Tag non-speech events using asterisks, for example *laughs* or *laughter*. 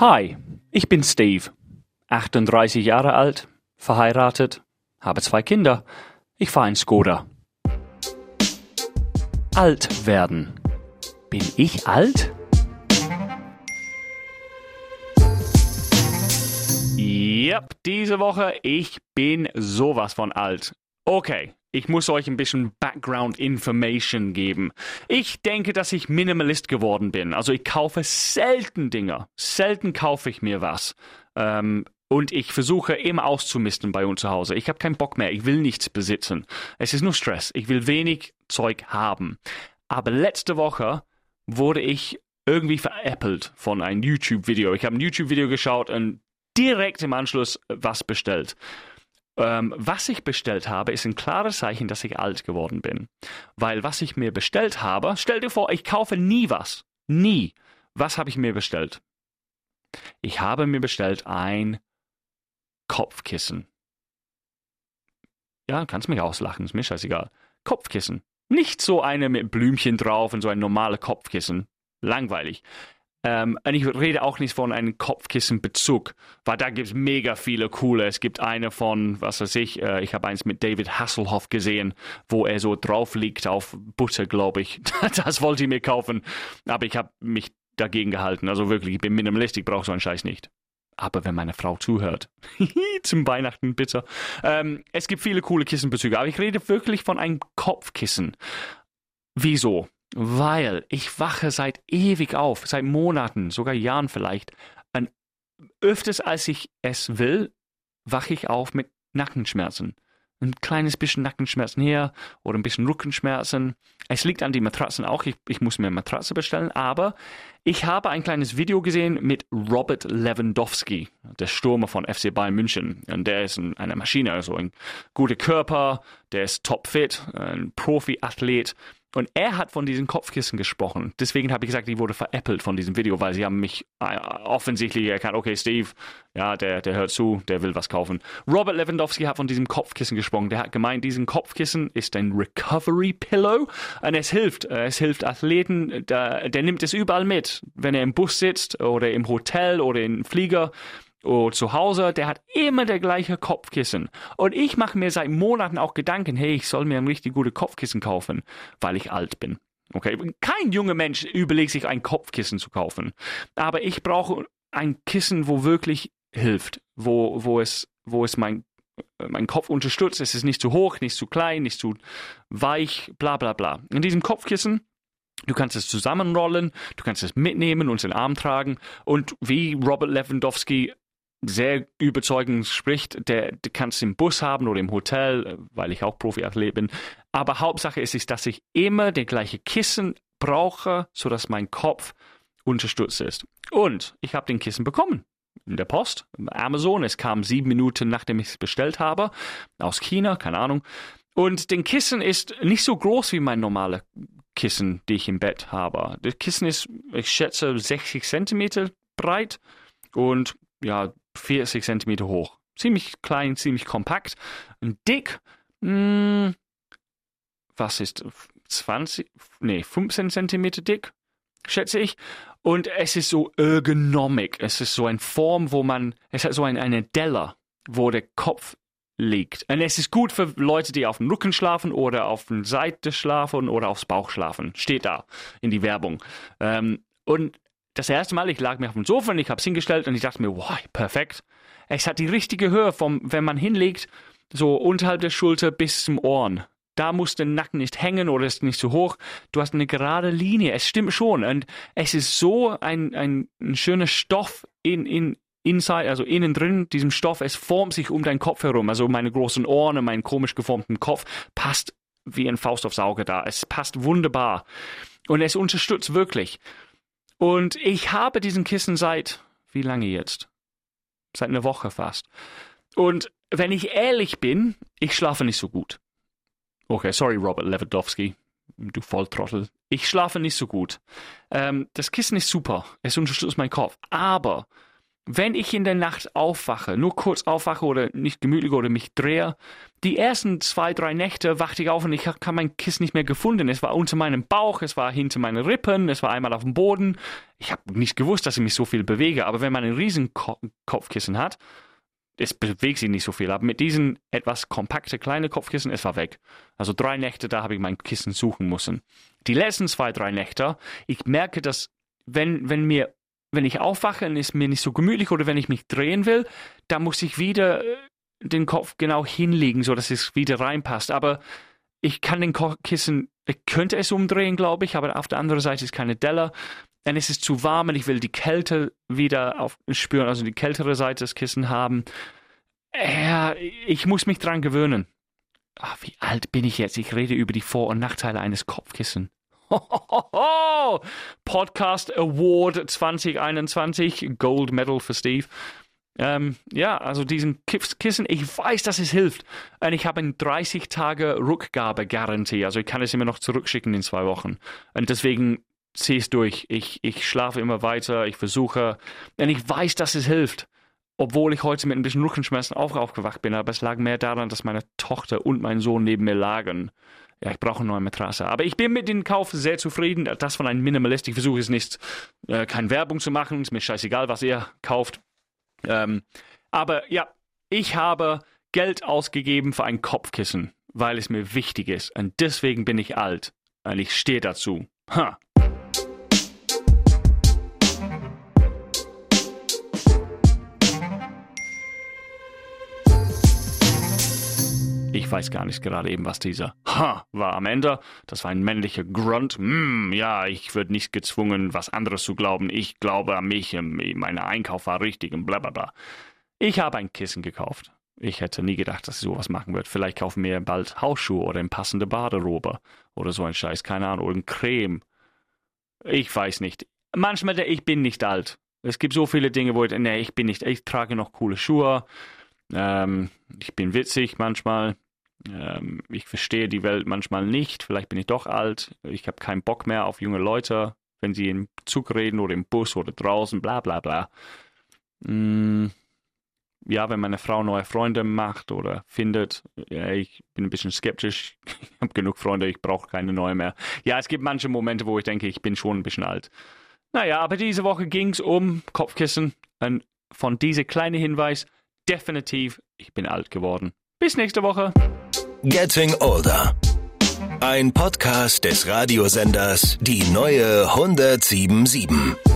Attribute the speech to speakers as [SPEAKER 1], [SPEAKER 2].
[SPEAKER 1] Hi, ich bin Steve, 38 Jahre alt, verheiratet, habe zwei Kinder. Ich fahre ein Skoda. Alt werden. Bin ich alt? Yep, diese Woche, ich bin sowas von alt. Okay, ich muss euch ein bisschen Background Information geben. Ich denke, dass ich Minimalist geworden bin. Also ich kaufe selten Dinge. Selten kaufe ich mir was. Ähm, und ich versuche immer auszumisten bei uns zu Hause. Ich habe keinen Bock mehr. Ich will nichts besitzen. Es ist nur Stress. Ich will wenig Zeug haben. Aber letzte Woche wurde ich irgendwie veräppelt von einem YouTube-Video. Ich habe ein YouTube-Video geschaut und direkt im Anschluss was bestellt. Ähm, was ich bestellt habe, ist ein klares Zeichen, dass ich alt geworden bin. Weil was ich mir bestellt habe, stell dir vor, ich kaufe nie was. Nie. Was habe ich mir bestellt? Ich habe mir bestellt ein Kopfkissen. Ja, kannst mich auslachen, ist mir scheißegal. Kopfkissen. Nicht so eine mit Blümchen drauf und so ein normales Kopfkissen. Langweilig. Ähm, und ich rede auch nicht von einem Kopfkissenbezug, weil da gibt es mega viele coole. Es gibt eine von, was weiß ich, äh, ich habe eins mit David Hasselhoff gesehen, wo er so drauf liegt auf Butter, glaube ich. *laughs* das wollte ich mir kaufen, aber ich habe mich dagegen gehalten. Also wirklich, ich bin Minimalist, ich brauche so einen Scheiß nicht. Aber wenn meine Frau zuhört, *laughs* zum Weihnachten bitte. Ähm, es gibt viele coole Kissenbezüge, aber ich rede wirklich von einem Kopfkissen. Wieso? Weil ich wache seit ewig auf, seit Monaten, sogar Jahren vielleicht. Und öfters als ich es will, wache ich auf mit Nackenschmerzen ein kleines bisschen Nackenschmerzen hier oder ein bisschen Rückenschmerzen. Es liegt an den Matratzen auch. Ich, ich muss mir eine Matratze bestellen. Aber ich habe ein kleines Video gesehen mit Robert Lewandowski, der Stürmer von FC Bayern München. Und der ist ein, eine Maschine, also ein guter Körper, der ist topfit, ein Profi-Athlet. Und er hat von diesen Kopfkissen gesprochen. Deswegen habe ich gesagt, ich wurde veräppelt von diesem Video, weil sie haben mich äh, offensichtlich erkannt, okay, Steve, ja, der, der hört zu, der will was kaufen. Robert Lewandowski hat von diesem Kopfkissen gesprochen. Der hat gemeint, diesen Kopfkissen ist ein Recovery Pillow und es hilft. Äh, es hilft Athleten, der, der nimmt es überall mit. Wenn er im Bus sitzt oder im Hotel oder im Flieger, oh, zu Hause, der hat immer der gleiche Kopfkissen. Und ich mache mir seit Monaten auch Gedanken, hey, ich soll mir ein richtig gutes Kopfkissen kaufen, weil ich alt bin. Okay, kein junger Mensch überlegt sich ein Kopfkissen zu kaufen. Aber ich brauche ein Kissen, wo wirklich hilft, wo, wo es, wo es mein, mein Kopf unterstützt. Es ist nicht zu hoch, nicht zu klein, nicht zu weich, bla bla bla. In diesem Kopfkissen Du kannst es zusammenrollen, du kannst es mitnehmen und in den Arm tragen. Und wie Robert Lewandowski sehr überzeugend spricht, der, der kann es im Bus haben oder im Hotel, weil ich auch Profiathlet bin. Aber Hauptsache ist es, dass ich immer den gleichen Kissen brauche, sodass mein Kopf unterstützt ist. Und ich habe den Kissen bekommen. In der Post, Amazon. Es kam sieben Minuten, nachdem ich es bestellt habe. Aus China, keine Ahnung. Und den Kissen ist nicht so groß wie mein normales Kissen, die ich im Bett habe. Das Kissen ist, ich schätze, 60 Zentimeter breit und ja, 40 Zentimeter hoch. Ziemlich klein, ziemlich kompakt. Und dick, mh, hm, was ist 20, nee, 15 Zentimeter dick, schätze ich. Und es ist so ergonomic. Es ist so eine Form, wo man, es hat so ein, eine Delle, wo der Kopf liegt. Und es ist gut für Leute, die auf dem Rücken schlafen oder auf der Seite schlafen oder aufs Bauch schlafen. Steht da in die Werbung. Ähm, und das erste Mal, ich lag mir auf dem Sofa und ich habe es hingestellt und ich dachte mir, wow, perfekt. Es hat die richtige Höhe, vom, wenn man hinlegt, so unterhalb der Schulter bis zum Ohren. Da muss der Nacken nicht hängen oder ist nicht zu hoch. Du hast eine gerade Linie. Es stimmt schon. Und es ist so ein, ein, ein schöner Stoff in, in, inside, also innen drin, diesem Stoff. Es formt sich um deinen Kopf herum. Also meine großen Ohren und meinen komisch geformten Kopf passt wie ein Faust aufs Auge da. Es passt wunderbar. Und es unterstützt wirklich. Und ich habe diesen Kissen seit, wie lange jetzt? Seit einer Woche fast. Und wenn ich ehrlich bin, ich schlafe nicht so gut. Okay, sorry, Robert Lewandowski, du Volltrottel. Ich schlafe nicht so gut. Ähm, das Kissen ist super. Es unterstützt meinen Kopf. Aber wenn ich in der Nacht aufwache, nur kurz aufwache oder nicht gemütlich oder mich drehe, die ersten zwei, drei Nächte wachte ich auf und ich habe mein Kissen nicht mehr gefunden. Es war unter meinem Bauch, es war hinter meinen Rippen, es war einmal auf dem Boden. Ich habe nicht gewusst, dass ich mich so viel bewege, aber wenn man ein riesen Kopfkissen hat, es bewegt sich nicht so viel. Aber mit diesen etwas kompakte kleine Kopfkissen, es war weg. Also drei Nächte, da habe ich mein Kissen suchen müssen. Die letzten zwei, drei Nächte, ich merke, dass wenn, wenn mir wenn ich aufwache und es mir nicht so gemütlich oder wenn ich mich drehen will, da muss ich wieder äh, den Kopf genau hinlegen, so dass es wieder reinpasst. Aber ich kann den Kissen, ich könnte es umdrehen, glaube ich, aber auf der anderen Seite ist keine Delle. Dann ist es zu warm und ich will die Kälte wieder auf, spüren, also die kältere Seite des Kissen haben. Ja, ich muss mich dran gewöhnen. Ach, wie alt bin ich jetzt? Ich rede über die Vor- und Nachteile eines Kopfkissen. *laughs* Podcast Award 2021, Gold Medal für Steve. Ähm, ja, also diesen Kissen, ich weiß, dass es hilft. Und ich habe eine 30 Tage Rückgabe-Garantie. Also ich kann es immer noch zurückschicken in zwei Wochen. Und deswegen ziehe ich es durch. Ich, ich schlafe immer weiter, ich versuche. Und ich weiß, dass es hilft. Obwohl ich heute mit ein bisschen Rückenschmerzen auch aufgewacht bin. Aber es lag mehr daran, dass meine Tochter und mein Sohn neben mir lagen ja, ich brauche eine neue Matratze. Aber ich bin mit dem Kauf sehr zufrieden. Das von einem Minimalist. Ich versuche es nicht, äh, keine Werbung zu machen. Ist mir scheißegal, was ihr kauft. Ähm, aber ja, ich habe Geld ausgegeben für ein Kopfkissen, weil es mir wichtig ist. Und deswegen bin ich alt. Und ich stehe dazu. Ha. Ich weiß gar nicht gerade eben, was dieser Ha war am Ende. Das war ein männlicher Grunt. Hm, ja, ich würde nicht gezwungen, was anderes zu glauben. Ich glaube an mich. Mein Einkauf war richtig und bla bla bla. Ich habe ein Kissen gekauft. Ich hätte nie gedacht, dass ich sowas machen würde. Vielleicht kaufen wir bald Hausschuhe oder eine passende Baderobe oder so ein Scheiß, keine Ahnung, oder ein Creme. Ich weiß nicht. Manchmal, ich bin nicht alt. Es gibt so viele Dinge, wo ich, nee, ich bin nicht, ich trage noch coole Schuhe. Ähm, ich bin witzig manchmal. Ähm, ich verstehe die Welt manchmal nicht. Vielleicht bin ich doch alt. Ich habe keinen Bock mehr auf junge Leute, wenn sie im Zug reden oder im Bus oder draußen, bla bla bla. Mm, ja, wenn meine Frau neue Freunde macht oder findet, ja, ich bin ein bisschen skeptisch. *laughs* Ich habe genug Freunde, ich brauche keine neue mehr. Ja, es gibt manche Momente, wo ich denke, ich bin schon ein bisschen alt. Naja, aber diese Woche ging es um Kopfkissen. Und von diesem kleinen Hinweis, definitiv, ich bin alt geworden. Bis nächste Woche.
[SPEAKER 2] Getting Older. Ein Podcast des Radiosenders Die neue 1077.